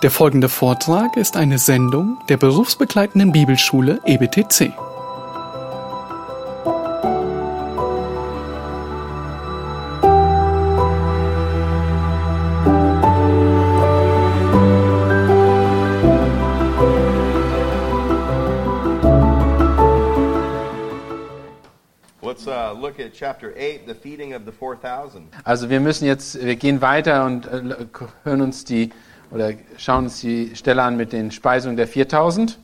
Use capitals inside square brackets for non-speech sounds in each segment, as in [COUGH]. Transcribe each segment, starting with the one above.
Der folgende Vortrag ist eine Sendung der berufsbegleitenden Bibelschule EBTC. Let's uh, look at chapter 8, the feeding of the 4,000. Also wir müssen jetzt, wir gehen weiter und äh, hören uns die oder schauen uns die Stelle an mit den Speisungen der 4000.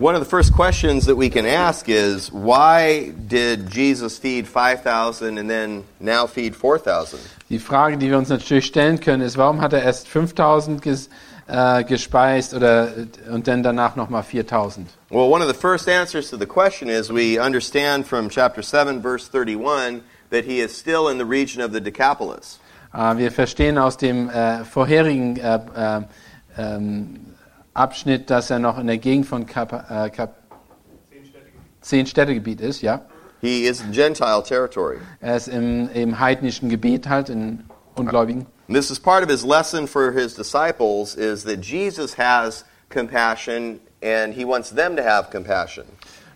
One of the first questions that we can ask is why did Jesus feed 5,000 and then now feed 4,000? Die Frage, die wir uns natürlich stellen können, ist, warum hat er erst 5000 ges, äh, gespeist oder und dann danach nochmal 4000? Well, one of the first answers to the question is we understand from chapter 7, verse 31, that he is still in the region of the Decapolis. Äh, wir verstehen aus dem äh, vorherigen äh, äh, ähm, Abschnitt, dass er noch in der Gegend von Kap, Kap zehn Städtegebiet ist, ja. He is in Gentile territory. Er ist im, im heidnischen Gebiet halt, in Ungläubigen. And this is part of his lesson for his disciples is that Jesus has compassion and he wants them to have compassion.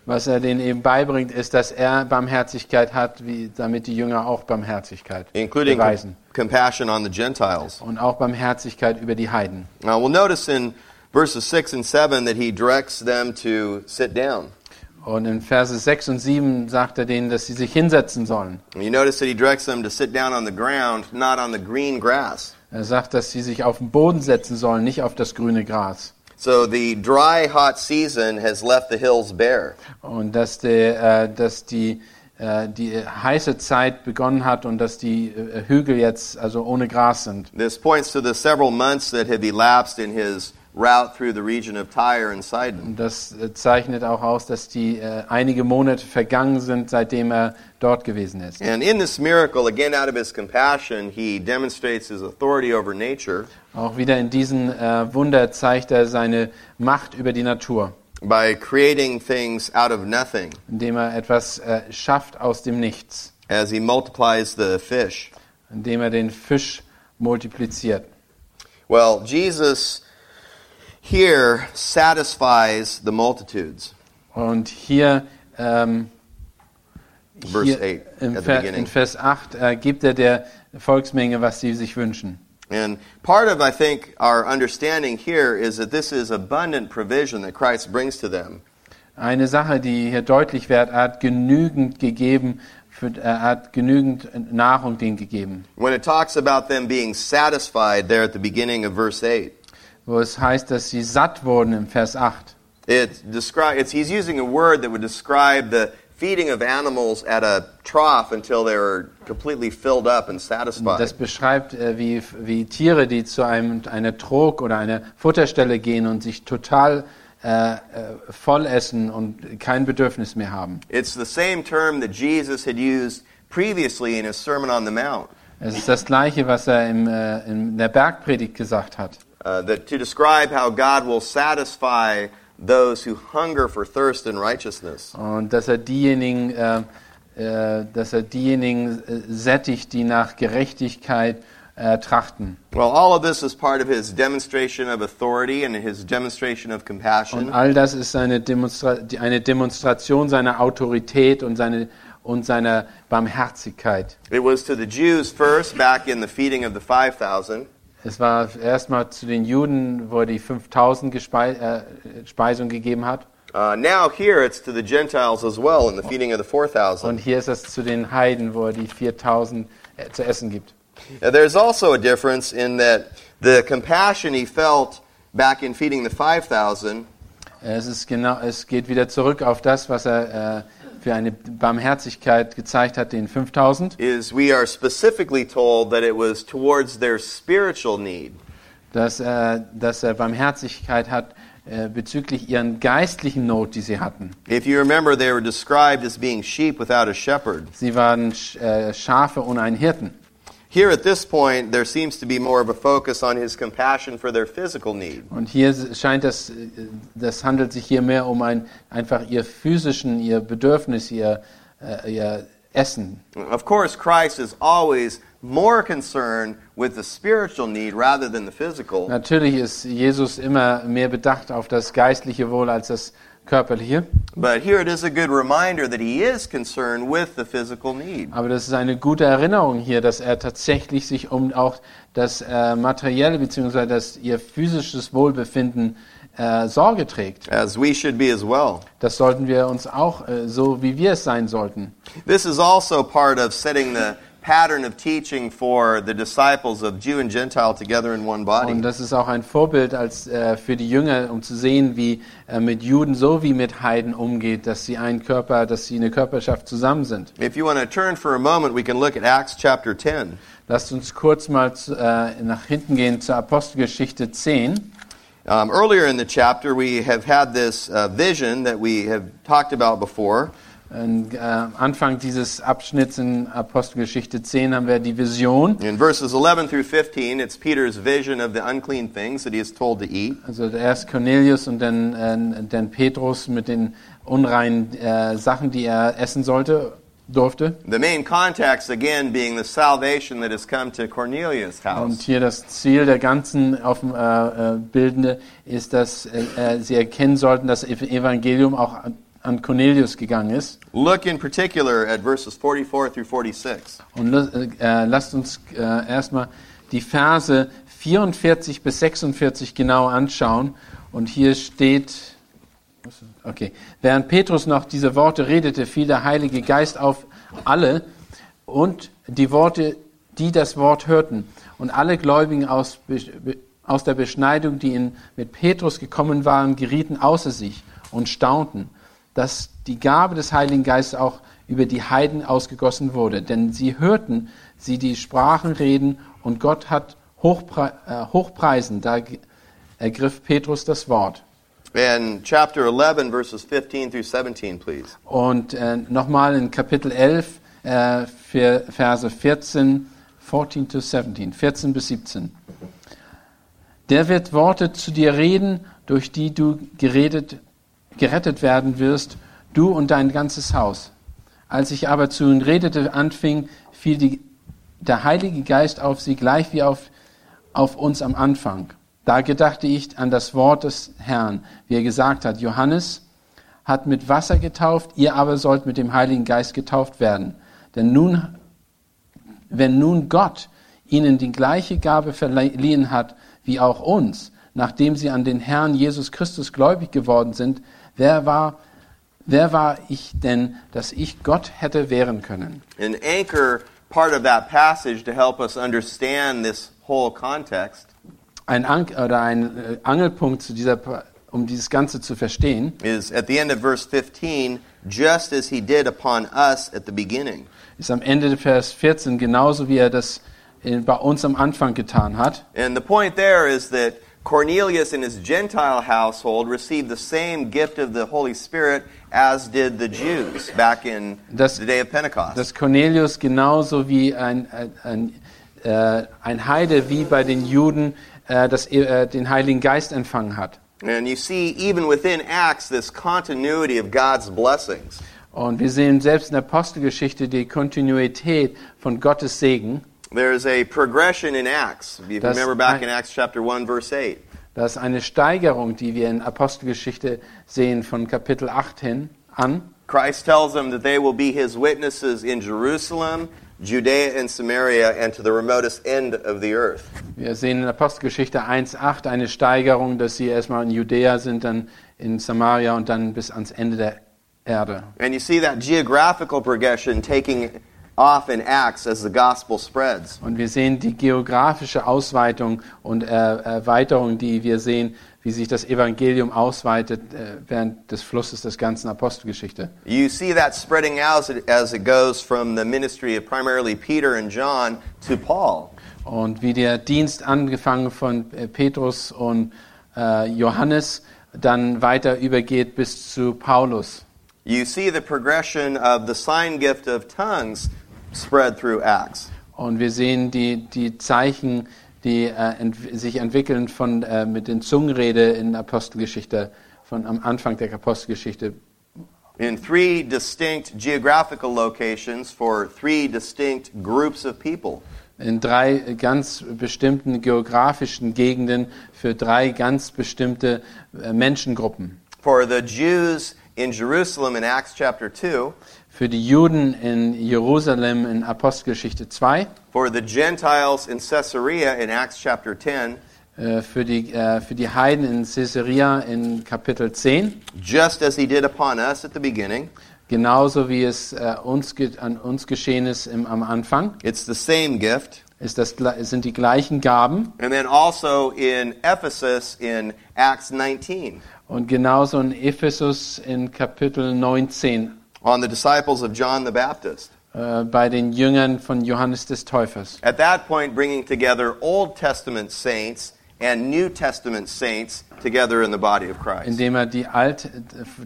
Was er denen eben beibringt, ist, dass er Barmherzigkeit hat, wie, damit die Jünger auch Barmherzigkeit including beweisen. compassion on the Gentiles. Und auch Barmherzigkeit über die Heiden. Now, we'll notice in verses 6 and 7 that he directs them to sit down. Und in Verse 6 und 7 sagt er denen, dass sie sich hinsetzen sollen. And you notice that he directs them to sit down on the ground, not on the green grass. Er sagt, dass sie sich auf den Boden setzen sollen, nicht auf das grüne Gras. So the dry, hot season has left the hills bare. Und dass, der, äh, dass die, äh, die heiße Zeit begonnen hat und dass die äh, Hügel jetzt also ohne Gras sind. This points to the several months that have elapsed in his route through the region of Tyre and Sidon. Das äh, zeichnet auch aus, dass die äh, einige Monate vergangen sind, seitdem er dort gewesen ist. And in this miracle, again out of his compassion, he demonstrates his authority over nature Auch wieder in diesem äh, Wunder zeigt er seine Macht über die Natur, by creating things out of nothing indem er etwas äh, schafft aus dem Nichts, as he multiplies the fish. indem er den Fisch multipliziert. Well, Jesus here satisfies the multitudes. Und hier, ähm, Verse hier 8 im at the Ver, beginning. in Vers 8 äh, gibt er der Volksmenge, was sie sich wünschen. And part of, I think, our understanding here is that this is abundant provision that Christ brings to them. Eine Sache, die hier deutlich wird, er hat genügend gegeben, für, er hat genügend Nahrung denen gegeben. When it talks about them being satisfied there at the beginning of verse 8, Wo es heißt, dass sie satt wurden im Vers 8. it descri- it's, he's using a word that would describe the feeding of animals at a trough until they were completely filled up and satisfied. Das beschreibt, äh, wie, wie Tiere, die zu einem, einer Trog oder einer Futterstelle gehen und sich total äh, äh, voll essen und kein Bedürfnis mehr haben. It's the same term that Jesus had used previously in his Sermon on the Mount. Es ist das Gleiche, was er im, äh, in der Bergpredigt gesagt hat. Uh, that to describe how God will satisfy those who hunger for thirst and righteousness. Und dass er diejenigen, äh, äh, dass er diejenigen äh, sättigt, die nach Gerechtigkeit äh, trachten. Well, all of this is part of his demonstration of authority and his demonstration of Und compassion. all das ist eine, Demonstra eine Demonstration seiner Autorität und, seine, und seiner Barmherzigkeit. It was to the Jews first, back in the feeding of the 5,000. Es war erstmal zu den Juden, wo er die 5000 Gespei äh, Speisung gegeben hat. Uh, now here it's to the Gentiles as well in the feeding of the Und 4,000. hier ist es zu den Heiden, wo er die 4000 äh, zu essen gibt. Now, there's also a difference in that the compassion he felt back in feeding the 5,000 Es, ist genau, es geht wieder zurück auf das, was er äh, für eine Barmherzigkeit gezeigt hat, den 5000. is we are specifically told that it was towards their spiritual need. Dass, äh, dass er Barmherzigkeit hat äh, bezüglich ihren geistlichen Not, die sie hatten. If you remember, they were described as being sheep without a shepherd. Sie waren äh, Schafe ohne einen Hirten. Here at this point, there seems to be more of a focus on his compassion for their physical need. Und hier scheint das, das handelt sich hier mehr um ein, einfach ihr physischen, ihr Bedürfnis, ihr, äh, ihr Essen. Of course, Christ is always more concerned with the spiritual need rather than the physical. Natürlich ist Jesus immer mehr bedacht auf das geistliche Wohl als das körperliche. But here it is a good reminder that he is concerned with the physical need. Aber das ist eine gute Erinnerung hier, dass er tatsächlich sich um auch das äh, materielle bzw. das ihr physisches Wohlbefinden äh, Sorge trägt. As we should be as well. Das sollten wir uns auch äh, so wie wir es sein sollten. This is also part of setting the pattern of teaching for the disciples of Jew and Gentile together in one Und body. das ist auch ein Vorbild als äh, für die Jünger, um zu sehen, wie äh, mit Juden so wie mit Heiden umgeht, dass sie ein Körper, dass sie eine Körperschaft zusammen sind. If you want to turn for a moment, we can look at Acts chapter 10. Lasst uns kurz mal äh, nach hinten gehen zur Apostelgeschichte 10. Um, earlier in the chapter, we have had this uh, vision that we have talked about before. Und, äh, am Anfang dieses Abschnitts in Apostelgeschichte 10 haben wir die Vision. In verses 11 through 15, it's Peter's vision of the unclean things that he is told to eat. Also erst Cornelius und dann, äh, dann Petrus mit den unreinen äh, Sachen, die er essen sollte, durfte. The main context, again, being the salvation that has come to Cornelius' Und house. hier das Ziel der ganzen auf äh, äh, Bildende ist, dass äh, sie erkennen sollten, dass das Evangelium auch an, Cornelius gegangen ist. Look in particular at verses 44 through 46. Und la- äh, lasst uns äh, erstmal die Verse 44 bis 46 genau anschauen. Und hier steht, okay, während Petrus noch diese Worte redete, fiel der Heilige Geist auf alle und die Worte, die das Wort hörten. Und alle Gläubigen aus, aus der Beschneidung, die in, mit Petrus gekommen waren, gerieten außer sich und staunten, dass die Gabe des Heiligen Geistes auch über die Heiden ausgegossen wurde. Denn sie hörten sie die Sprachen reden und Gott hat hochpre äh, hochpreisen. Da ergriff Petrus das Wort. And chapter 11, verses 15 through 17, please. Und äh, nochmal in Kapitel 11, äh, Verse 14, 14 to 17, 14 bis 17. Der wird Worte zu dir reden, durch die du geredet, gerettet werden wirst, du und dein ganzes Haus. Als ich aber zu ihnen redete, anfing, fiel die, der Heilige Geist auf sie gleich wie auf, auf uns am Anfang. Da gedachte ich an das Wort des Herrn, wie er gesagt hat, Johannes hat mit Wasser getauft, ihr aber sollt mit dem Heiligen Geist getauft werden. Denn nun, wenn nun Gott ihnen die gleiche Gabe verliehen hat wie auch uns, nachdem sie an den Herrn Jesus Christus gläubig geworden sind, wer war, wer war ich denn, dass ich Gott hätte wehren können? An anchor part of that passage to help us understand this whole context Ein Ank oder ein äh, Angelpunkt zu dieser, um dieses Ganze zu verstehen, is at the end of verse 15, just as he did upon us at the beginning. ist am Ende Vers 14 genauso wie er das bei uns am Anfang getan hat. And the point there is that Cornelius and his Gentile household received the same gift of the Holy Spirit as did the Jews back in Das- the day of Pentecost. dass Cornelius genauso wie ein, ein, ein, äh, ein Heide wie bei den Juden äh, das, äh, den Heiligen Geist empfangen hat. and you see, even within Acts, this continuity of God's blessings. Und wir sehen selbst in der Apostelgeschichte die Kontinuität von Gottes Segen. There's a progression in Acts. If you Das- remember back in Acts chapter 1, verse 8. Das ist eine Steigerung, die wir in Apostelgeschichte sehen von Kapitel 8 hin an. Christ tells them that they will be his witnesses in Jerusalem, Judea and Samaria, and to the remotest end of the earth. Wir sehen in Apostelgeschichte 1,8 eine Steigerung, dass sie erstmal in Judäa sind, dann in Samaria und dann bis ans Ende der Erde. And you see that geographical progression taking off in Acts as the gospel spreads. Und wir sehen die geografische Ausweitung und äh, Erweiterung, die wir sehen, wie sich das Evangelium ausweitet äh, während des Flusses des ganzen Apostelgeschichte. You see that spreading out as it, as it goes from the ministry of primarily Peter and John to Paul. Und wie der Dienst angefangen von äh, Petrus und äh, Johannes dann weiter übergeht bis zu Paulus. You see the progression of the sign gift of tongues spread through Acts. Und wir sehen die, die Zeichen, die äh, ent sich entwickeln von, äh, mit den Zungenrede in Apostelgeschichte, von am Anfang der Apostelgeschichte. In three distinct geographical locations for three distinct groups of people. in drei ganz bestimmten geografischen Gegenden für drei ganz bestimmte äh, Menschengruppen. For the Jews in Jerusalem in Acts chapter 2, Für die Juden in Jerusalem in Apostelgeschichte 2, for the Gentiles in Caesarea in Acts chapter 10, äh, für die, äh, für die Heiden in Caesarea in Kapitel 10, just as he did upon us at the beginning. genauso wie es äh, uns, an uns geschehen ist im, am Anfang, It's the same gift. ist das, sind die gleichen Gaben And then also in Ephesus in Acts 19 und genauso in Ephesus in Kapitel 19 on the disciples of John the Baptist. äh, bei den Jüngern von Johannes des Täufers. At that point, bringing together Old Testament saints and New Testament saints together in the body of Christ. indem er die, Alt,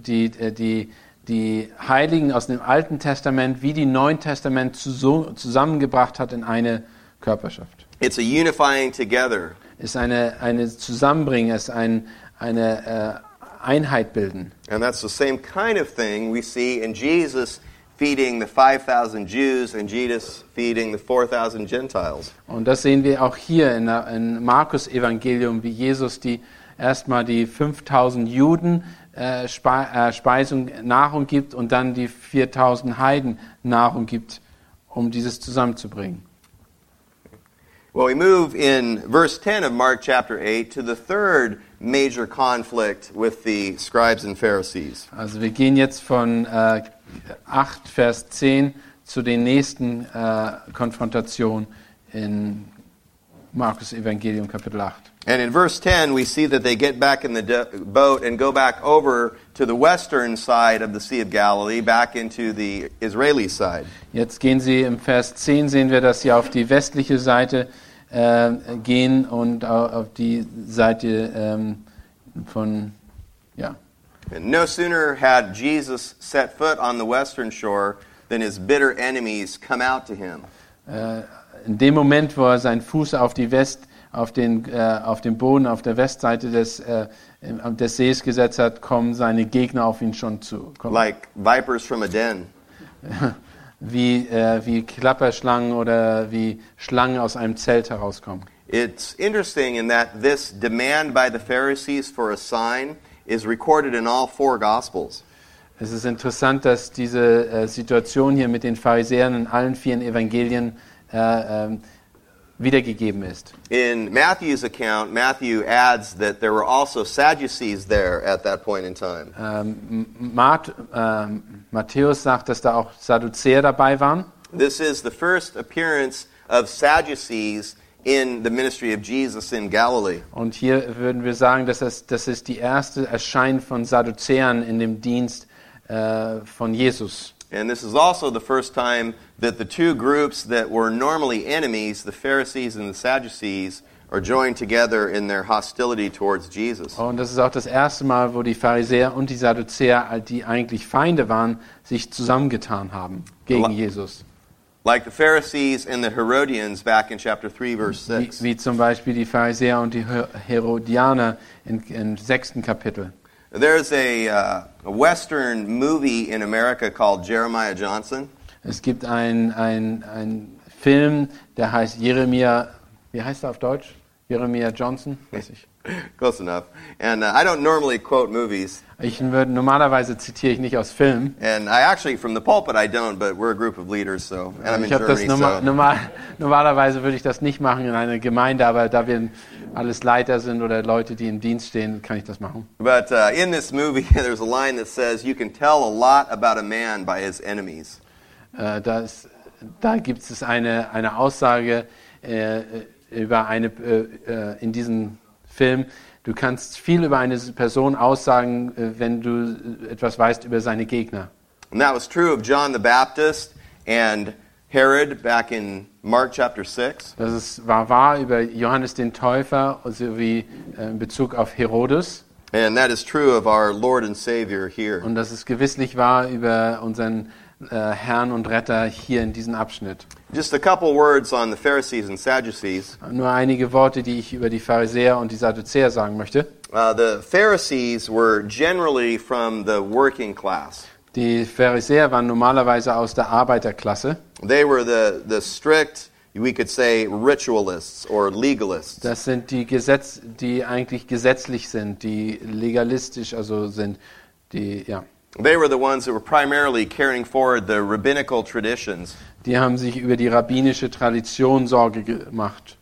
die, die, die Heiligen aus dem Alten Testament wie die Neuen Testament zusammengebracht hat in eine Körperschaft. It's a unifying together. Ist eine, eine Zusammenbringen, ist ein, eine äh, Einheit bilden. And that's the same kind of thing we see in Jesus feeding the 5,000 Jews and Jesus feeding the 4,000 Gentiles. Und das sehen wir auch hier in, der- in Markus Evangelium, wie Jesus die erstmal die 5000 Juden äh, Spe äh, Speisung, Nahrung gibt und dann die 4000 Heiden Nahrung gibt, um dieses zusammenzubringen. Well, we move in verse 10 of Mark chapter 8 to the third major conflict with the scribes and Pharisees. Also wir gehen jetzt von äh, 8, Vers 10 zu den nächsten äh, Konfrontationen in Markus Evangelium Kapitel 8. And in verse 10, we see that they get back in the boat and go back over to the western side of the Sea of Galilee, back into the Israeli side. Jetzt gehen sie im Vers 10 sehen wir, dass sie auf die westliche Seite äh, gehen und au- auf die Seite ähm, von ja. And no sooner had Jesus set foot on the western shore than his bitter enemies come out to him. Äh, in dem Moment, wo er seinen Fuß auf die West auf den, äh, auf den Boden auf der Westseite des, äh, des Sees gesetzt hat, kommen seine Gegner auf ihn schon zu. Kommen. like vipers from a den. [LAUGHS] wie, äh, wie Klapperschlangen oder wie Schlangen aus einem Zelt herauskommen. It's interesting in that this demand by the Pharisees for a sign is recorded in all four Gospels. Es ist interessant, dass diese äh, Situation hier mit den Pharisäern in allen vier Evangelien äh, ähm, wiedergegeben ist. In Matthew's account, Matthew adds that there were also Sadducees there at that point in time. Ähm, Mart, ähm, Matthäus sagt, dass da auch Sadduzäer dabei waren. This is the first appearance of Sadducees in the ministry of Jesus in Galilee. Und hier würden wir sagen, dass das, das ist die erste Erscheinen von Sadduzäern in dem Dienst äh, von Jesus. And this is also the first time that the two groups that were normally enemies, the Pharisees and the Sadducees, are joined together in their hostility towards Jesus. Und das ist auch das erste Mal, wo die Pharisäer und die Sadduzäer, die eigentlich Feinde waren, sich zusammengetan haben gegen. Jesus. Like the Pharisees and the Herodians back in chapter 3, verse 6. wie zum Beispiel die Pharisäer und die Her- Herodianer in, im sechsten Kapitel. There's a, uh, a Western movie in America called Jeremiah Johnson. Es gibt einen ein Film, der heißt Jeremia, wie heißt er auf Deutsch? Jeremia Johnson? Weiß ich. [LAUGHS] Close enough. And uh, I don't normally quote movies. ich würde, normalerweise zitiere ich nicht aus Filmen. And I actually, from the pulpit, I don't, but we're a group of leaders, so. And I'm in Ich das Germany, norma so. normal, normalerweise würde ich das nicht machen in einer Gemeinde, aber da wir alles Leiter sind oder Leute, die im Dienst stehen, kann ich das machen. But uh, in this movie, [LAUGHS] there's a line that says, You can tell a lot about a man by his enemies. Äh, da ist- da gibt es eine, eine Aussage äh, über eine, äh, äh, in diesem Film. Du kannst viel über eine Person aussagen, äh, wenn du äh, etwas weißt über seine Gegner. And that was true of John the Baptist and Herod back in Mark chapter 6. Das ist, war wahr über Johannes den Täufer sowie äh, in Bezug auf Herodes. And that is true of our Lord and Savior here. Und das ist gewisslich wahr über unseren äh, Herrn und Retter hier in diesem Abschnitt. Just a couple words on the Pharisees and Sadducees. Nur einige Worte, die ich über die Pharisäer und die Sadduzäer sagen möchte. Uh, the Pharisees were generally from the working class. Die Pharisäer waren normalerweise aus der Arbeiterklasse. They were the, the strict we could say ritualists or legalists. Das sind die Gesetz, die eigentlich gesetzlich sind, die legalistisch also sind, die ja, They were the ones that were primarily carrying forward the rabbinical traditions. die haben sich über die rabbinische Tradition Sorge gemacht.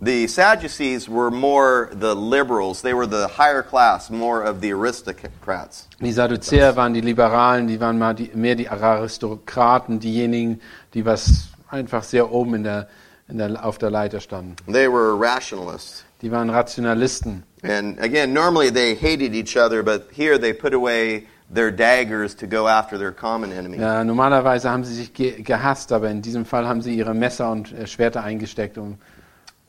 The Sadducees were more the liberals. They were the higher class, more of the aristocrats. Die Sadduzäer waren die Liberalen, die waren mal die, mehr die Aristokraten, diejenigen, die was einfach sehr oben in der, in der, auf der Leiter standen. They were rationalists. Die waren Rationalisten. And again, normally they hated each other, but here they put away their daggers to go after their common enemy. Ja, normalerweise haben sie sich ge gehasst, aber in diesem Fall haben sie ihre Messer und äh, Schwerter eingesteckt, um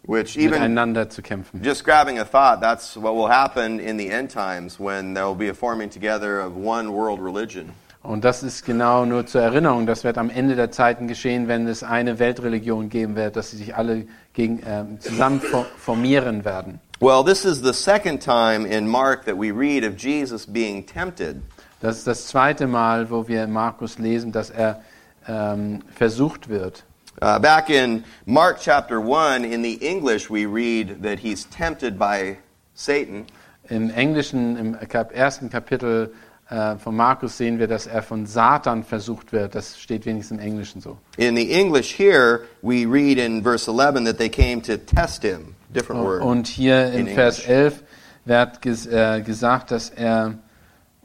Which even miteinander zu kämpfen. just grabbing a thought, that's what will happen in the end times when there will be a forming together of one world religion. Und das ist genau nur zur Erinnerung. Das wird am Ende der Zeiten geschehen, wenn es eine Weltreligion geben wird, dass sie sich alle gegen, ähm, zusammen fo- formieren werden. Well, this is the second time in Mark that we read of Jesus being tempted. Das ist das zweite Mal, wo wir in Markus lesen, dass er ähm, versucht wird. Uh, back in Mark chapter 1, in the English, we read that he's tempted by Satan. Im Englischen, im ersten Kapitel äh, von Markus sehen wir, dass er von Satan versucht wird. Das steht wenigstens im Englischen so. In the English here, we read in verse 11 that they came to test him. Different word. Und hier in In Vers English. 11 wird ges äh, gesagt, dass er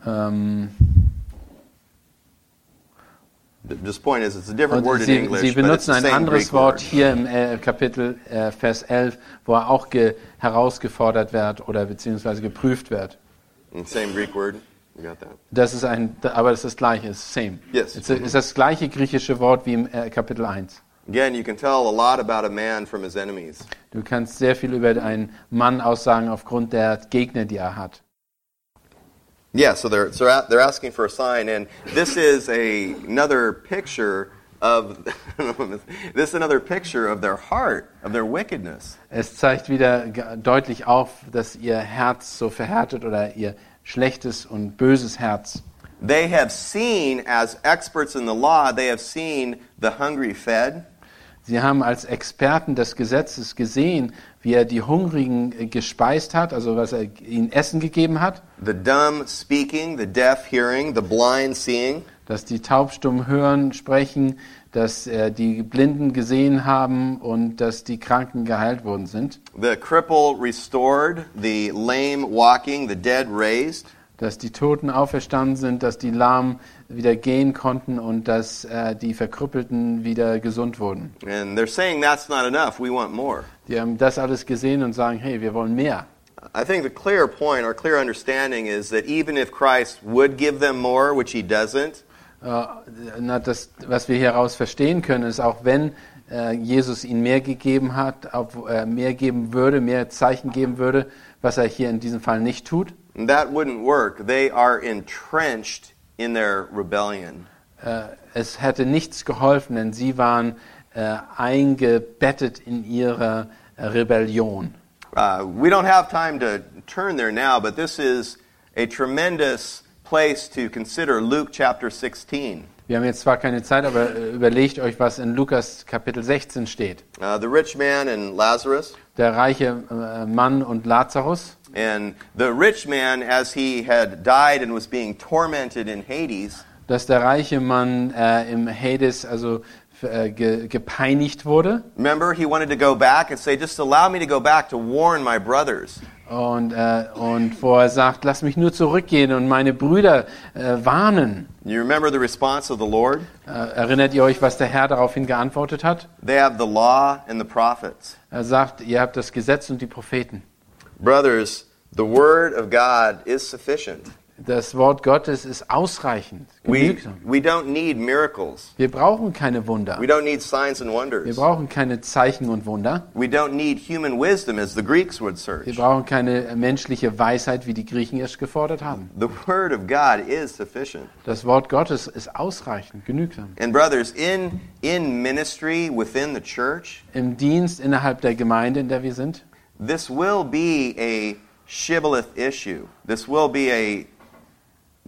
ähm, sie, sie benutzen ein anderes Wort hier im äh, Kapitel äh, Vers 11, wo er auch ge herausgefordert wird oder beziehungsweise geprüft wird. And Same Greek word. You got that? Das ist ein, aber das ist das gleiche, ist same. Yes. Es ist das gleiche griechische Wort wie im äh, Kapitel 1. Again, you can tell a lot about a man from his enemies. Du kannst sehr viel über einen Mann aussagen aufgrund der Gegner, die er hat. Yeah, so they're so they're asking for a sign, and this is a, another picture of [LAUGHS] this is another picture of their heart, of their wickedness. Es zeigt wieder deutlich auf, dass ihr Herz so verhärtet oder ihr schlechtes und böses Herz. They have seen, as experts in the law, they have seen the hungry fed, Sie haben als Experten des Gesetzes gesehen, wie er die Hungrigen äh, gespeist hat, also was er ihnen Essen gegeben hat, the dumb speaking, the deaf hearing, the blind seeing. dass die Taubstummen hören, sprechen, dass äh, die Blinden gesehen haben und dass die Kranken geheilt worden sind, The cripple restored, the lame walking, the dead raised. dass die Toten auferstanden sind, dass die Lahmen wieder gehen konnten und dass äh, die Verkrüppelten wieder gesund wurden. And they're saying that's not enough. We want more. Die haben das alles gesehen und sagen, hey, wir wollen mehr. I think the clear point or clear understanding is that even if Christ would give them more, which he doesn't, Äh, na, das, was wir hieraus verstehen können, ist, auch wenn äh, Jesus ihnen mehr gegeben hat, ob, äh, mehr geben würde, mehr Zeichen geben würde, was er hier in diesem Fall nicht tut, that wouldn't work. They are entrenched in their rebellion. äh, es hätte nichts geholfen, denn sie waren äh, eingebettet in äh, Rebellion. Uh, we don't have time to turn there now, but this is a tremendous place to consider Luke chapter 16. Wir haben jetzt zwar keine Zeit, aber äh, überlegt euch, was in Lukas Kapitel 16 steht. Uh, the rich man and Lazarus. Der reiche äh, Mann und Lazarus. And the rich man, as he had died and was being tormented in Hades, dass der reiche Mann äh, im Hades also äh, ge, gepeinigt wurde remember, he wanted to go back and say, Just allow me to go back to warn my brothers. Und, äh, und wo er sagt, lass mich nur zurückgehen und meine Brüder äh, warnen. You remember the response of the Lord? Äh, erinnert ihr euch, was der Herr daraufhin geantwortet hat? They have the law and the prophets. Er sagt, ihr habt das Gesetz und die Propheten. Brothers, the word of God is sufficient. Das Wort Gottes ist ausreichend, We, genügsam. we don't need miracles. Wir brauchen keine Wunder. We don't need signs and Wir wonders. brauchen keine Zeichen und Wunder. We don't need human wisdom as the Greeks would Wir search. brauchen keine menschliche Weisheit, wie die Griechen es gefordert haben. The word of God is sufficient. Das Wort Gottes ist ausreichend, genügsam. And brothers, in in ministry within the church, Im Dienst innerhalb der Gemeinde, in der wir sind, this will be a shibboleth issue. This will be a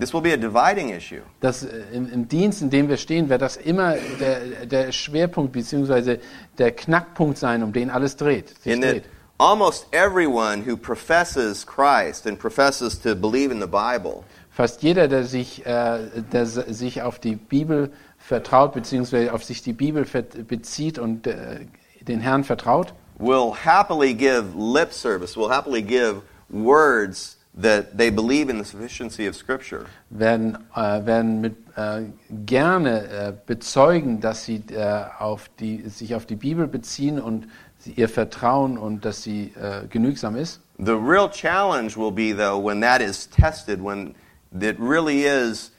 This will be a dividing issue. Das, äh, im, Im Dienst, in dem wir stehen, wird das immer der, der Schwerpunkt bzw. der Knackpunkt sein, um den alles dreht. In dreht. almost everyone who professes Christ and professes to believe in the Bible Fast jeder, der sich, äh, der sich auf die Bibel vertraut bzw. auf sich die Bibel bezieht und äh, den Herrn vertraut, will happily give lip service, will happily give words that they believe in the sufficiency of Scripture. werden, äh, werden mit, äh, gerne äh, bezeugen, dass sie äh, auf die, sich auf die Bibel beziehen und sie, ihr Vertrauen und dass sie äh, genügsam ist. The real challenge will be, though, when that is tested, when it really is,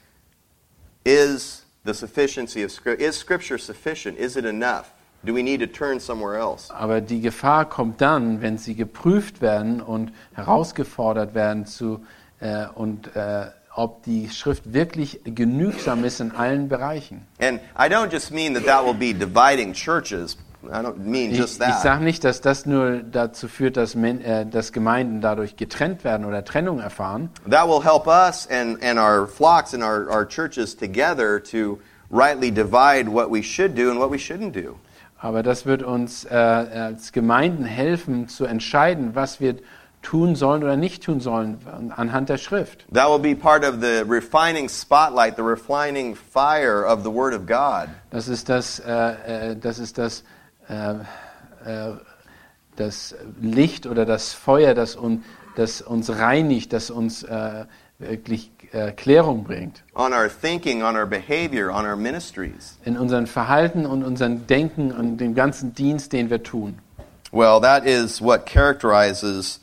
is the sufficiency of Scripture. Is Scripture sufficient? Is it enough? Aber die Gefahr kommt dann, wenn sie geprüft werden und herausgefordert werden zu äh, und äh, ob die Schrift wirklich genügsam ist in allen Bereichen. And I don't just mean that that will be dividing churches. I don't mean Ich, just ich that. sage nicht, dass das nur dazu führt, dass, äh, dass Gemeinden dadurch getrennt werden oder Trennung erfahren. That will help us and, and our flocks and our, our churches together to rightly divide what we should do and what we shouldn't do. Aber das wird uns äh, als Gemeinden helfen, zu entscheiden, was wir tun sollen oder nicht tun sollen anhand der Schrift. That will be part of the refining spotlight, the refining fire of the Word of God. Das ist das, äh, äh, das, ist das, äh, äh, das Licht oder das Feuer, das, un, das uns reinigt, das uns äh, wirklich äh, Klärung bringt. On our thinking, on our behavior, on our ministries. In unserem Verhalten und unserem Denken und dem ganzen Dienst, den wir tun. Well, that is what characterizes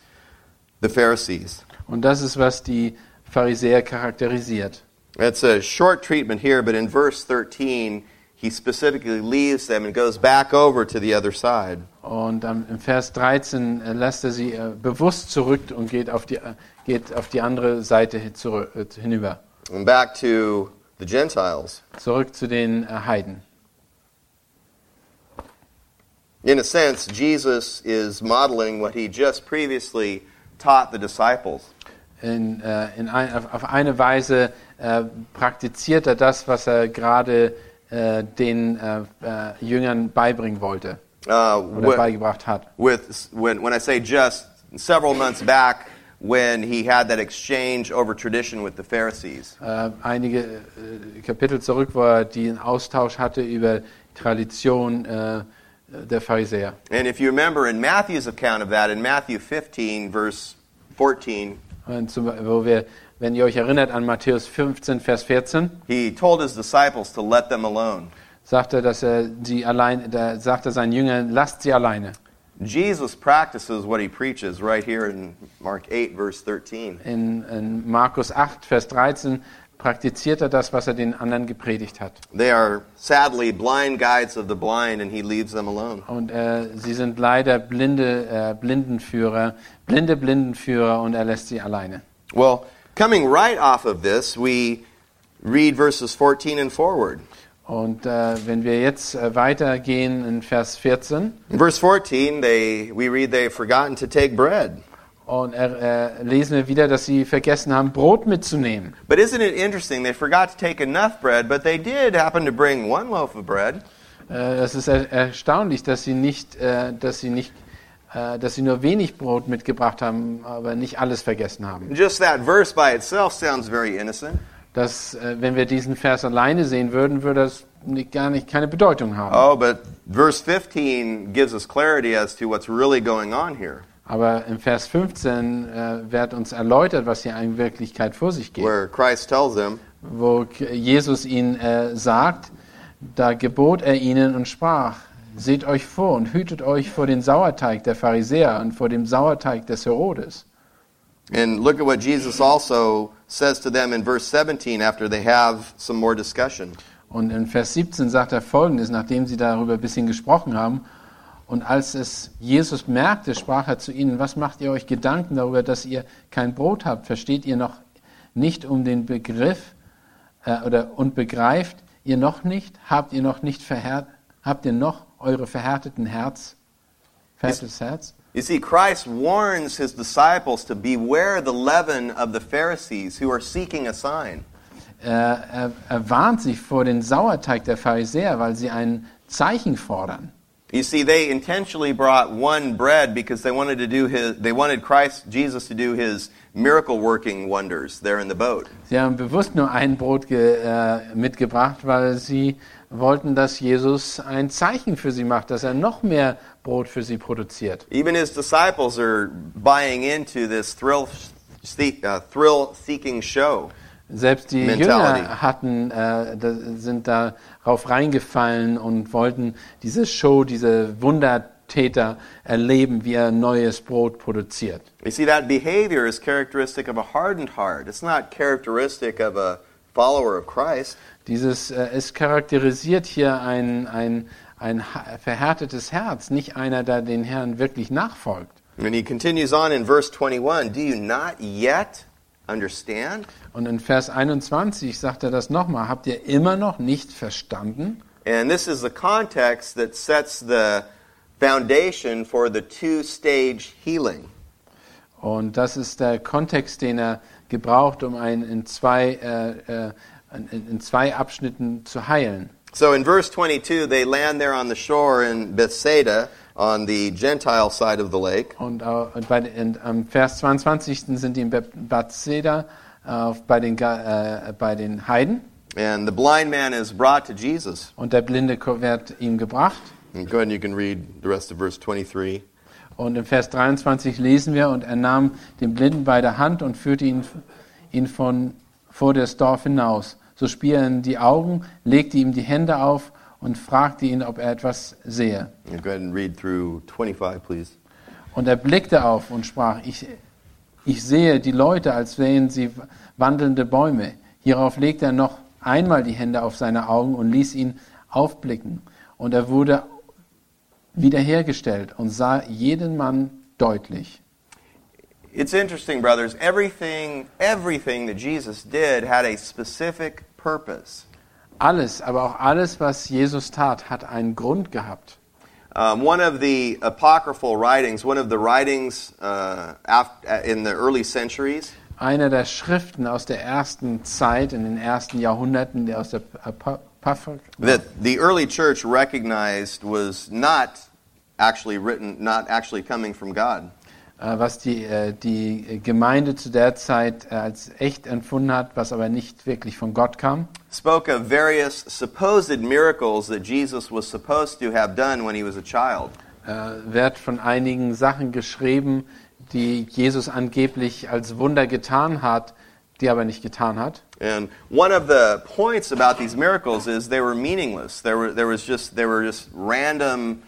the Pharisees. Und das ist, was die Pharisäer charakterisiert. It's a short treatment here, but in verse 13, he specifically leaves them and goes back over to the other side. Und am- im Vers 13 äh, lässt er sie äh, bewusst zurück und geht auf die, äh, geht auf die andere Seite hin- zurück, hinüber. And back to the Gentiles. Zurück zu den äh, Heiden. In a sense, Jesus is modeling what he just previously taught the disciples. In, in ein, auf, auf eine Weise praktiziert er das, was er gerade äh, den äh, äh, Jüngern beibringen wollte Uh, oder wi- beigebracht hat. with when, when I say just several months back, when he had that exchange over tradition with the Pharisees. Äh, einige äh, Kapitel zurück, wo er den Austausch hatte über Tradition äh, der Pharisäer. And if you remember in Matthew's account of that, in Matthew 15, verse 14, Und zum, wo wir, wenn ihr euch erinnert an Matthäus 15, Vers 14, he told his disciples to let them alone. sagt er, dass er sie allein, da sagt er seinen Jüngern, lasst sie alleine. Jesus practices what he preaches right here in Mark 8, verse 13. In, in Markus 8, Vers 13 praktiziert er das, was er den anderen gepredigt hat. They are sadly blind guides of the blind, and he leaves them alone. Und äh, sie sind leider blinde äh, Blindenführer, blinde Blindenführer und er lässt sie alleine. Well, coming right off of this, we read verses 14 and forward. Und äh, wenn wir jetzt äh, weitergehen in Vers 14, In verse 14, they, we read they've forgotten to take bread. und äh, lesen wir wieder, dass sie vergessen haben, Brot mitzunehmen. But isn't it interesting? They forgot to take enough bread, but they did happen to bring one loaf of bread. Äh, Es ist er erstaunlich, dass sie nicht, äh, dass sie nicht, dass sie nur wenig Brot mitgebracht haben, aber nicht alles vergessen haben. Just that verse by itself sounds very innocent. Das, äh, wenn wir diesen Vers alleine sehen würden, würde das nicht, gar nicht keine Bedeutung haben. Oh, but verse 15 gives us clarity as to what's really going on here, Aber im Vers 15 äh, wird uns erläutert, was hier in Wirklichkeit vor sich geht. where Christ tells them, Wo Jesus ihnen äh, sagt, da gebot er ihnen und sprach, seht euch vor und hütet euch vor den Sauerteig der Pharisäer und vor dem Sauerteig des Herodes. and look at what Jesus also says to them in verse 17 after they have some more discussion. Und in Vers 17 sagt er folgendes, nachdem sie darüber ein bisschen gesprochen haben. Und als es Jesus merkte, sprach er zu ihnen, was macht ihr euch Gedanken darüber, dass ihr kein Brot habt? Versteht ihr noch nicht um den Begriff äh, oder und begreift ihr noch nicht? Habt ihr noch nicht verhärt, habt ihr noch eure verhärteten Herz, verhärtetes Herz? You see, Christ warns his disciples to beware the leaven of the Pharisees who are seeking a sign. Er, er, er warnt sich vor den Sauerteig der Pharisäer, weil sie ein Zeichen fordern. You see, they intentionally brought one bread because they wanted to do his, they wanted Christ, Jesus, to do his miracle working wonders there in the boat. Sie haben bewusst nur ein Brot ge, äh, mitgebracht, weil sie wollten, dass Jesus ein Zeichen für sie macht, dass er noch mehr Brot für sie produziert. Even his disciples are buying into this thrill, uh, thrill seeking show. Selbst die Mentality. Jünger hatten, äh, da, sind darauf reingefallen und wollten diese Show, diese Wundertäter erleben, wie er neues Brot produziert. You see, that behavior is characteristic of a hardened heart. It's not characteristic of a follower of Christ. Dieses äh, es charakterisiert hier ein, ein, ein verhärtetes Herz, nicht einer, der den Herrn wirklich nachfolgt. And he continues on in verse 21 Do you not yet understand? Und in Vers 21 sagt er das nochmal. Habt ihr immer noch nicht verstanden? And this is the context that sets the foundation for the two stage healing. Und das ist der Kontext, den er gebraucht, um einen in zwei, äh, äh, in, in zwei Abschnitten zu heilen. So in verse 22, they land there on the shore in Bethsaida on the Gentile side of the lake. Und, äh, und bei, in, am Vers 22 sind die in Be- Bethsaida äh, bei, den, äh, bei den Heiden. And the blind man is brought to Jesus. Und der Blinde wird ihm gebracht. And go ahead and you can read the rest of verse 23. Und im Vers 23 lesen wir, und er nahm den Blinden bei der Hand und führte ihn, ihn von, vor das Dorf hinaus. So spie er in die Augen, legte ihm die Hände auf und fragte ihn, ob er etwas sehe. Go ahead and read through 25, please. Und er blickte auf und sprach, ich, ich sehe die Leute, als wären sie wandelnde Bäume. Hierauf legte er noch einmal die Hände auf seine Augen und ließ ihn aufblicken. Und er wurde wiederhergestellt und sah jeden Mann deutlich. It's interesting, brothers. Everything, everything that Jesus did had a specific purpose. Alles, aber auch alles, was Jesus tat, hat einen Grund gehabt. Um, one of the apocryphal writings, one of the writings uh, af- in the early centuries, Einer der Schriften aus der ersten Zeit, in den ersten Jahrhunderten, der aus der Apapha, that the early church recognized was not actually written, not actually coming from God. Äh, was die, äh, die Gemeinde zu der Zeit äh, als echt empfunden hat, was aber nicht wirklich von Gott kam. Spoke of various supposed miracles that Jesus was supposed to have done when he was a child. Wird von einigen Sachen geschrieben, die Jesus angeblich als Wunder getan hat, die aber nicht getan hat. And one of the points about these miracles is they were meaningless. There were there was just they were just random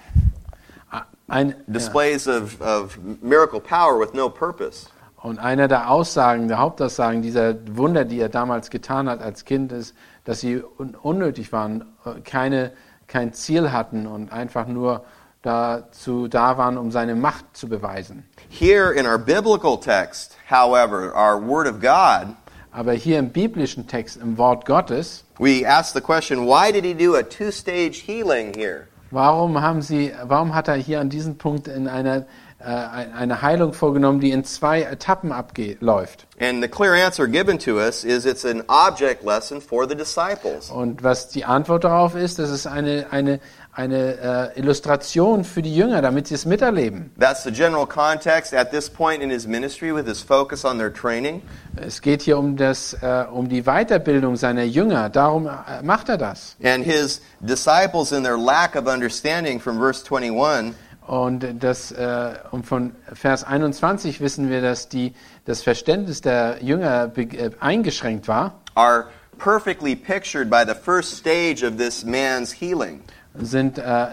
Ein, ja. displays of, of miracle power with no purpose. Und einer der Aussagen, der Hauptaussagen dieser Wunder, die er damals getan hat als Kind, ist, dass sie un unnötig waren, äh, keine, kein Ziel hatten und einfach nur dazu da waren, um seine Macht zu beweisen. Here in our biblical text, however, our Word of God, Aber hier im biblischen Text, im Wort Gottes, we ask the question, why did he do a two-stage healing here? Warum, haben sie, warum hat er hier an diesem Punkt in einer, äh, eine Heilung vorgenommen, die in zwei Etappen abläuft? And the clear answer given to us is it's an object lesson for the disciples. Und was die Antwort darauf ist, das ist eine, eine, eine äh, Illustration für die Jünger, damit sie es miterleben. That's the general context at this point in his ministry with his focus on their training. Es geht hier um, das, äh, um die Weiterbildung seiner Jünger, darum äh, macht er das. And his disciples in their lack of understanding from verse 21 Und, das, äh, und von Vers 21 wissen wir, dass die, das Verständnis der Jünger äh, eingeschränkt war, are perfectly pictured by the first stage of this man's healing, sind, äh,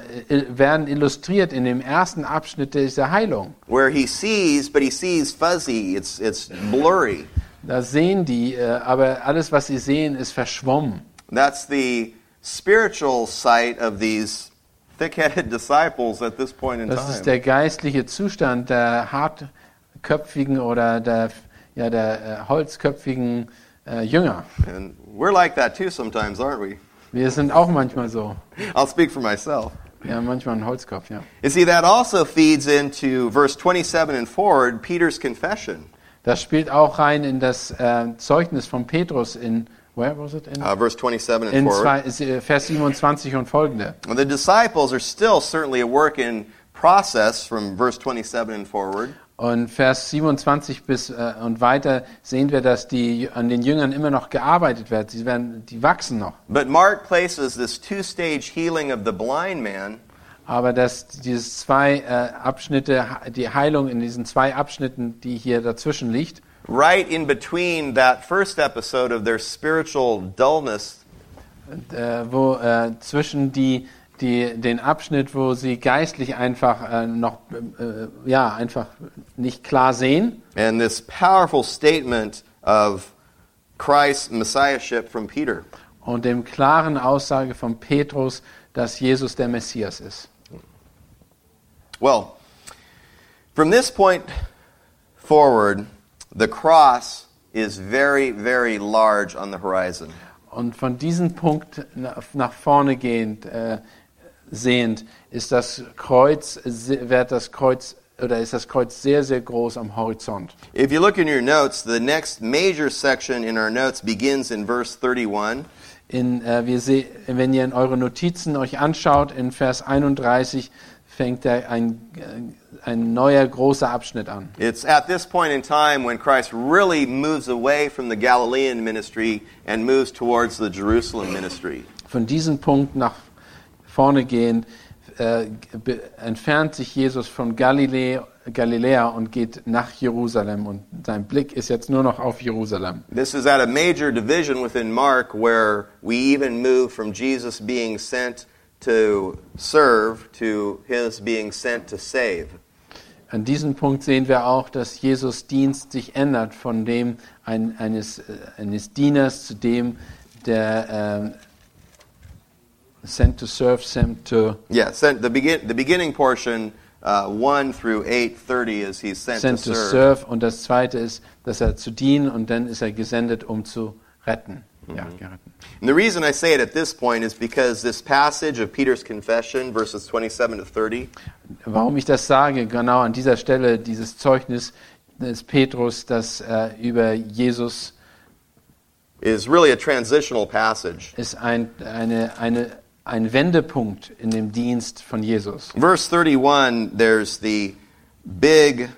werden illustriert in dem ersten Abschnitt dieser Heilung. where he sees, but he sees fuzzy, it's, it's blurry. Da sehen die, äh, aber alles, was sie sehen, ist verschwommen. That's the spiritual sight of these thick headed [LAUGHS] disciples at this point in Das ist time. der geistliche Zustand der hartköpfigen oder der, ja, der äh, holzköpfigen äh, Jünger. And we're like that too sometimes, aren't we? Wir sind auch manchmal so. I'll speak for myself. Ja, manchmal ein Holzkopf, ja. You see, that also feeds into verse 27 and forward, Peter's confession. Das spielt auch rein in das äh, Zeugnis von Petrus in, where was it? In, Uh, verse 27 and in forward. zwei, äh, Vers 27 und folgende. The disciples are still certainly a work in process from verse 27 and forward. Und Vers 27 bis äh, und weiter sehen wir, dass die an den Jüngern immer noch gearbeitet wird. Sie werden, die wachsen noch. But Mark places this two stage healing of the blind man Aber dass dieses zwei äh, Abschnitte, die Heilung in diesen zwei Abschnitten, die hier dazwischen liegt, right in between that first episode of their spiritual dullness äh, wo äh, zwischen die, die, den Abschnitt, wo sie geistlich einfach äh, noch, äh, ja, einfach nicht klar sehen and this powerful statement of Christ's messiahship from Peter. und dem klaren Aussage von Petrus, dass Jesus der Messias ist. Well, from this point forward, the cross is very, very large on the horizon. Und von diesem Punkt nach, vorne gehend, äh, sehend, ist das Kreuz, wird das Kreuz, oder ist das Kreuz sehr, sehr groß am Horizont. If you look in your notes, the next major section in our notes begins in verse 31. In, äh, wir wenn ihr in eure Notizen euch anschaut, in Vers 31 fängt ein, äh, ein neuer großer Abschnitt an. It's at this point in time when Christ really moves away from the Galilean ministry and moves towards the Jerusalem ministry. Von diesem Punkt nach vorne gehend äh, entfernt sich Jesus von Galilä Galiläa und geht nach Jerusalem und sein Blick ist jetzt nur noch auf Jerusalem. This is at a major division within Mark where we even move from Jesus being sent to serve to his being sent to save. An diesem Punkt sehen wir auch, dass Jesus Dienst sich ändert von dem ein, eines, äh, eines Dieners zu dem, der ähm, sent to serve, sent to, Yeah, sent, the, begin, the beginning portion, uh, 1 through 8.30 is he's sent, sent to to serve. Und das zweite ist, dass er zu dienen und dann ist er gesendet, um zu retten. Ja, geretten. And the reason I say it at this point is because this passage of Peter's confession, verses 27 to 30, Warum ich das sage, genau an dieser Stelle, dieses Zeugnis des Petrus, das äh, über Jesus is really a transitional passage. ist ein, eine, eine, ein Wendepunkt in dem Dienst von Jesus. Verse 31, there's the big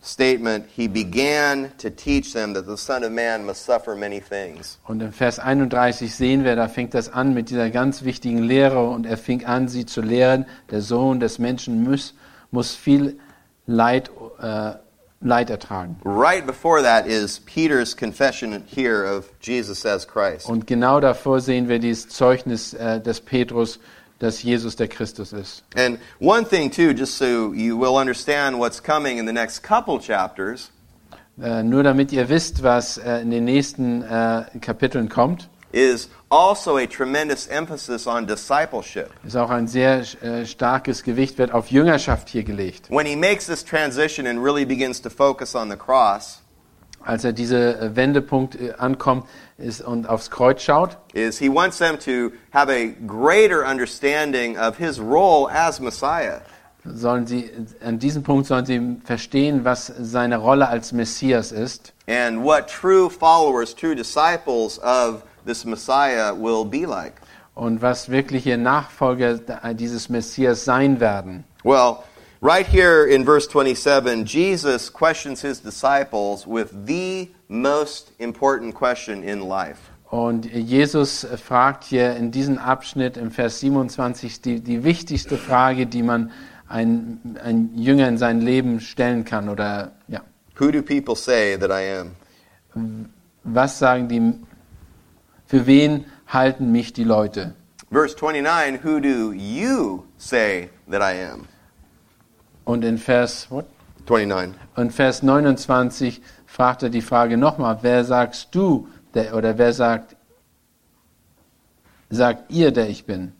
statement He began to teach them that the Son of Man must suffer many things. Und im Vers 31 sehen wir, da fängt das an mit dieser ganz wichtigen Lehre und er fing an, sie zu lehren. Der Sohn des Menschen muss, muss viel Leid, äh, Leid ertragen. Right before that is Peter's confession here of Jesus as Christ. Und genau davor sehen wir dieses Zeugnis äh, des Petrus, dass Jesus der Christus ist. And one thing, too, just so you will understand what's coming in the next couple chapters, Äh, nur damit ihr wisst, was äh, in den nächsten äh, Kapiteln kommt, is also a tremendous emphasis on discipleship. ist auch ein sehr äh, starkes Gewicht wird auf Jüngerschaft hier gelegt. When he makes this transition and really begins to focus on the cross, Als er diese äh, Wendepunkt äh, ankommt ist, und aufs Kreuz schaut, is he wants them to have a greater understanding of his role as Messiah. sollen sie an diesem Punkt sollen sie verstehen, was seine Rolle als Messias ist and what true followers, true disciples of this Messiah will be like. und was wirkliche Nachfolger dieses Messias sein werden. Well, right here in verse 27, Jesus questions his disciples with the most important question in life. Und Jesus fragt hier in diesem Abschnitt im Vers 27 die, die wichtigste Frage, die man ein, ein Jünger in sein Leben stellen kann. Oder ja, Who do people say that I am? was sagen die? Für wen halten mich die Leute? Verse 29, who do you say that I am? Und in Vers what? 29. Und Vers 29 fragt er die Frage nochmal: Wer sagst du der, oder wer sagt sagt ihr, der ich bin?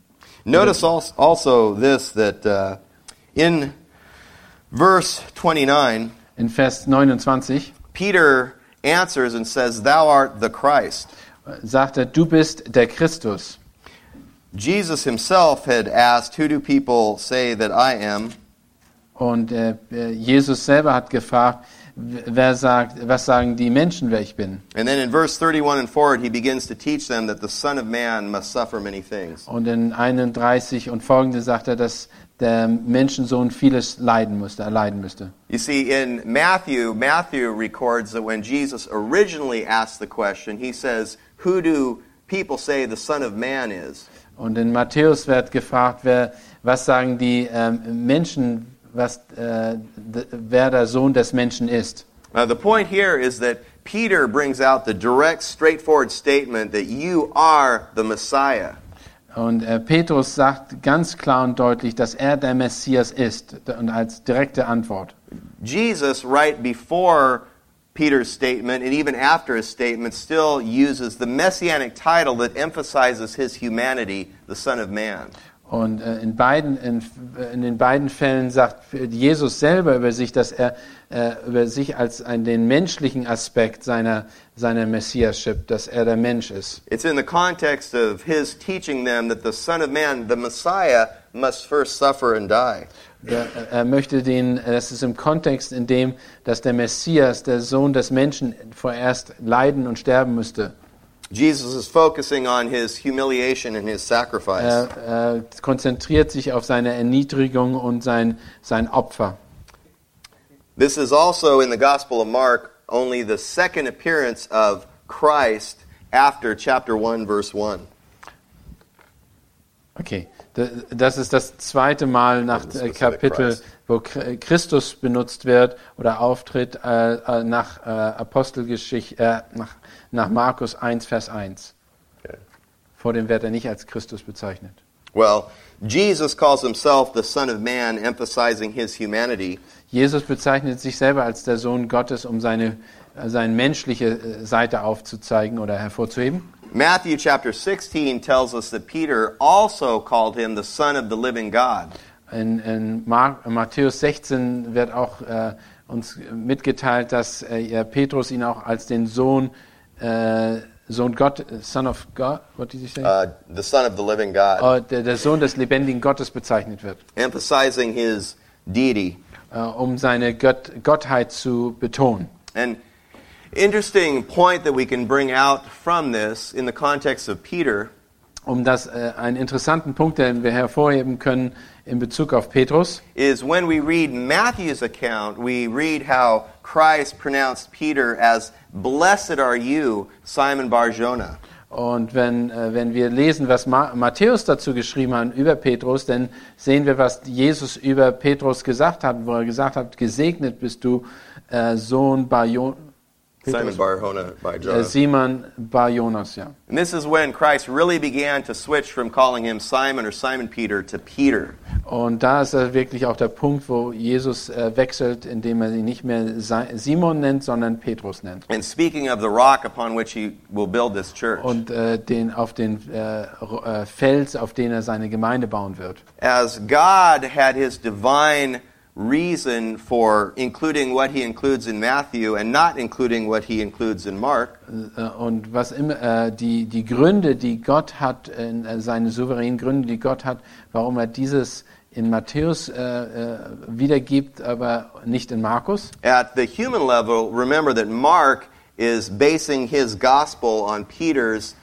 Notice als- also this that uh, in verse 29, In Vers 29 Peter answers and says, Thou art the Christ. Sagt er: Du bist der Christus. Jesus himself had asked, Who do people say that I am? Und äh, äh, Jesus selber hat gefragt, wer sagt, was sagen die Menschen, wer ich bin? And then in verse 31 and forward, he begins to teach them that the Son of Man must suffer many things. Und in 31 und folgende sagt er, dass der Menschensohn vieles leiden musste, erleiden müsste. You see, in Matthew, Matthew records that when Jesus originally asked the question, he says, Who do people say the Son of Man is? Und in Matthäus wird gefragt, wer, was sagen die ähm, Menschen, was, äh, wer der Sohn des Menschen ist. Uh, the point here is that Peter brings out the direct, straightforward statement that you are the Messiah. Und äh, Petrus sagt ganz klar und deutlich, dass er der Messias ist und als direkte Antwort. Jesus, right before Peter's statement and even after his statement, still uses the messianic title that emphasizes his humanity, the Son of Man. Und äh, in, beiden, in, in den beiden Fällen sagt Jesus selber über sich, dass er äh, über sich als ein, den menschlichen Aspekt seiner, seiner Messiaschip, dass er der Mensch ist. It's in the context of his teaching them that the Son of Man, the Messiah, must first suffer and die. Er, er möchte den, das ist im Kontext, in dem, dass der Messias, der Sohn des Menschen, vorerst leiden und sterben müsste. Jesus is focusing on his humiliation and his sacrifice. Er, er konzentriert sich auf seine Erniedrigung und sein, sein Opfer. This is also in the Gospel of Mark only the second appearance of Christ after chapter 1, verse 1. Okay, das ist das zweite Mal nach äh, Kapitel, wo Chr- Christus benutzt wird oder auftritt äh, äh, nach Apostelgeschichte, nach, nach Markus 1, Vers 1. Okay. Vor dem wird er nicht als Christus bezeichnet. Well, Jesus calls himself the Son of Man, emphasizing his humanity. Jesus bezeichnet sich selber als der Sohn Gottes, um seine, seine menschliche Seite aufzuzeigen oder hervorzuheben. Matthew chapter 16 tells us that Peter also called him the Son of the living God. In, in Matthäus 16 wird auch äh, uns mitgeteilt, dass äh, Petrus ihn auch als den Sohn, äh, Sohn Gott, Son of God, what did you say? Uh, the Son of the living God, Oh, der, der Sohn des lebendigen Gottes bezeichnet wird, emphasizing his deity. äh, um seine Gott Gottheit zu betonen. And interesting point that we can bring out from this in the context of Peter Um das äh, einen interessanten Punkt, den wir hervorheben können in Bezug auf Petrus, is when we read Matthew's account, we read how Christ pronounced Peter as, Blessed are you, Simon Barjona. Und wenn, äh, wenn wir lesen, was Ma Matthäus dazu geschrieben hat über Petrus, dann sehen wir, was Jesus über Petrus gesagt hat, wo er gesagt hat, gesegnet bist du, äh, Sohn Barjo Simon Barjona, äh, Barjona. Simon Barjonas, ja. And this is when Christ really began to switch from calling him Simon or Simon Peter to Peter. Und da ist er wirklich auch der Punkt, wo Jesus äh, wechselt, indem er ihn nicht mehr Simon nennt, sondern Petrus nennt. And speaking of the rock upon which he will build this church. Und äh, den, auf den äh, äh, Fels, auf den er seine Gemeinde bauen wird. As God had his divine reason for including what he includes in Matthew and not including what he includes in Mark, Äh, Und was immer äh, die, die Gründe, die Gott hat, äh, seine souveränen Gründe, die Gott hat, warum er dieses in Matthäus äh, äh, wiedergibt, aber nicht in Markus. at the human level, remember that Mark is basing his gospel on Peter's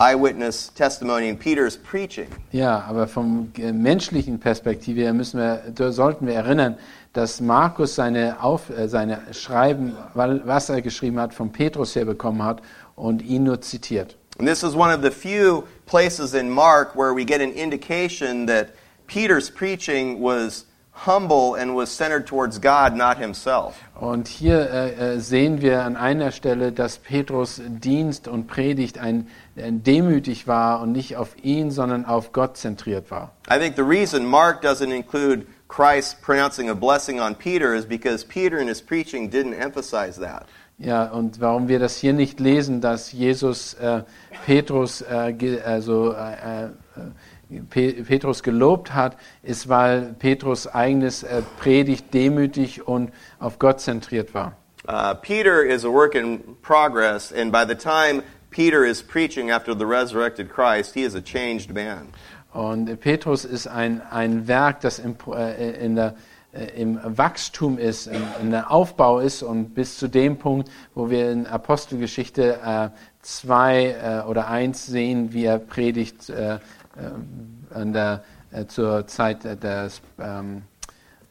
eyewitness testimony and Peter's preaching. Ja, aber vom äh, menschlichen Perspektive her müssen wir, sollten wir erinnern, dass Markus seine, Auf, äh, seine Schreiben, was er geschrieben hat, von Petrus her bekommen hat und ihn nur zitiert. And this is one of the few places in Mark where we get an indication that Peter's preaching was humble and was centered towards God, not himself. Und hier äh, äh, sehen wir an einer Stelle, dass Petrus Dienst und Predigt ein, ein demütig war und nicht auf ihn, sondern auf Gott zentriert war. I think the reason Mark doesn't include Christ pronouncing a blessing on Peter is because Peter in his preaching didn't emphasize that. Ja, und warum wir das hier nicht lesen, dass Jesus äh, Petrus, äh, also, äh, äh, Petrus gelobt hat, ist, weil Petrus eigenes äh, Predigt demütig und auf Gott zentriert war. Uh, Peter is a work in progress, and by the time Peter is preaching after the resurrected Christ, he is a changed man. Und Petrus ist ein, ein Werk, das im, äh, in der, äh, im Wachstum ist, in, in der Aufbau ist und bis zu dem Punkt, wo wir in Apostelgeschichte 2 äh, oder 1 sehen, wie er predigt äh, äh, der, äh, zur Zeit des, ähm,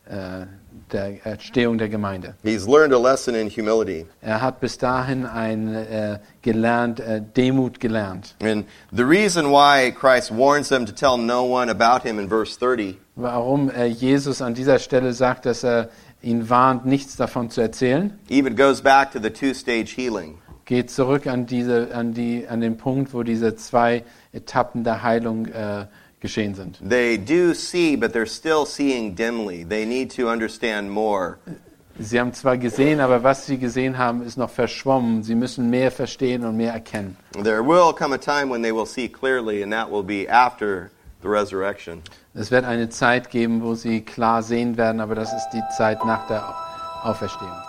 äh, der Entstehung der Gemeinde. He's learned a lesson in humility. Er hat bis dahin ein äh, gelernt, äh, Demut gelernt. And the reason why Christ warns them to tell no one about him in verse 30 Warum äh, Jesus an dieser Stelle sagt, dass er ihn warnt, nichts davon zu erzählen, even goes back to the two-stage healing. geht zurück an, diese, an, die, an den Punkt, wo diese zwei Etappen der Heilung äh, geschehen sind. They do see, but they're still seeing dimly. They need to understand more. Sie haben zwar gesehen, aber was sie gesehen haben, ist noch verschwommen. Sie müssen mehr verstehen und mehr erkennen. There will come a time when they will see clearly, and that will be after the resurrection. Es wird eine Zeit geben, wo sie klar sehen werden, aber das ist die Zeit nach der Auferstehung.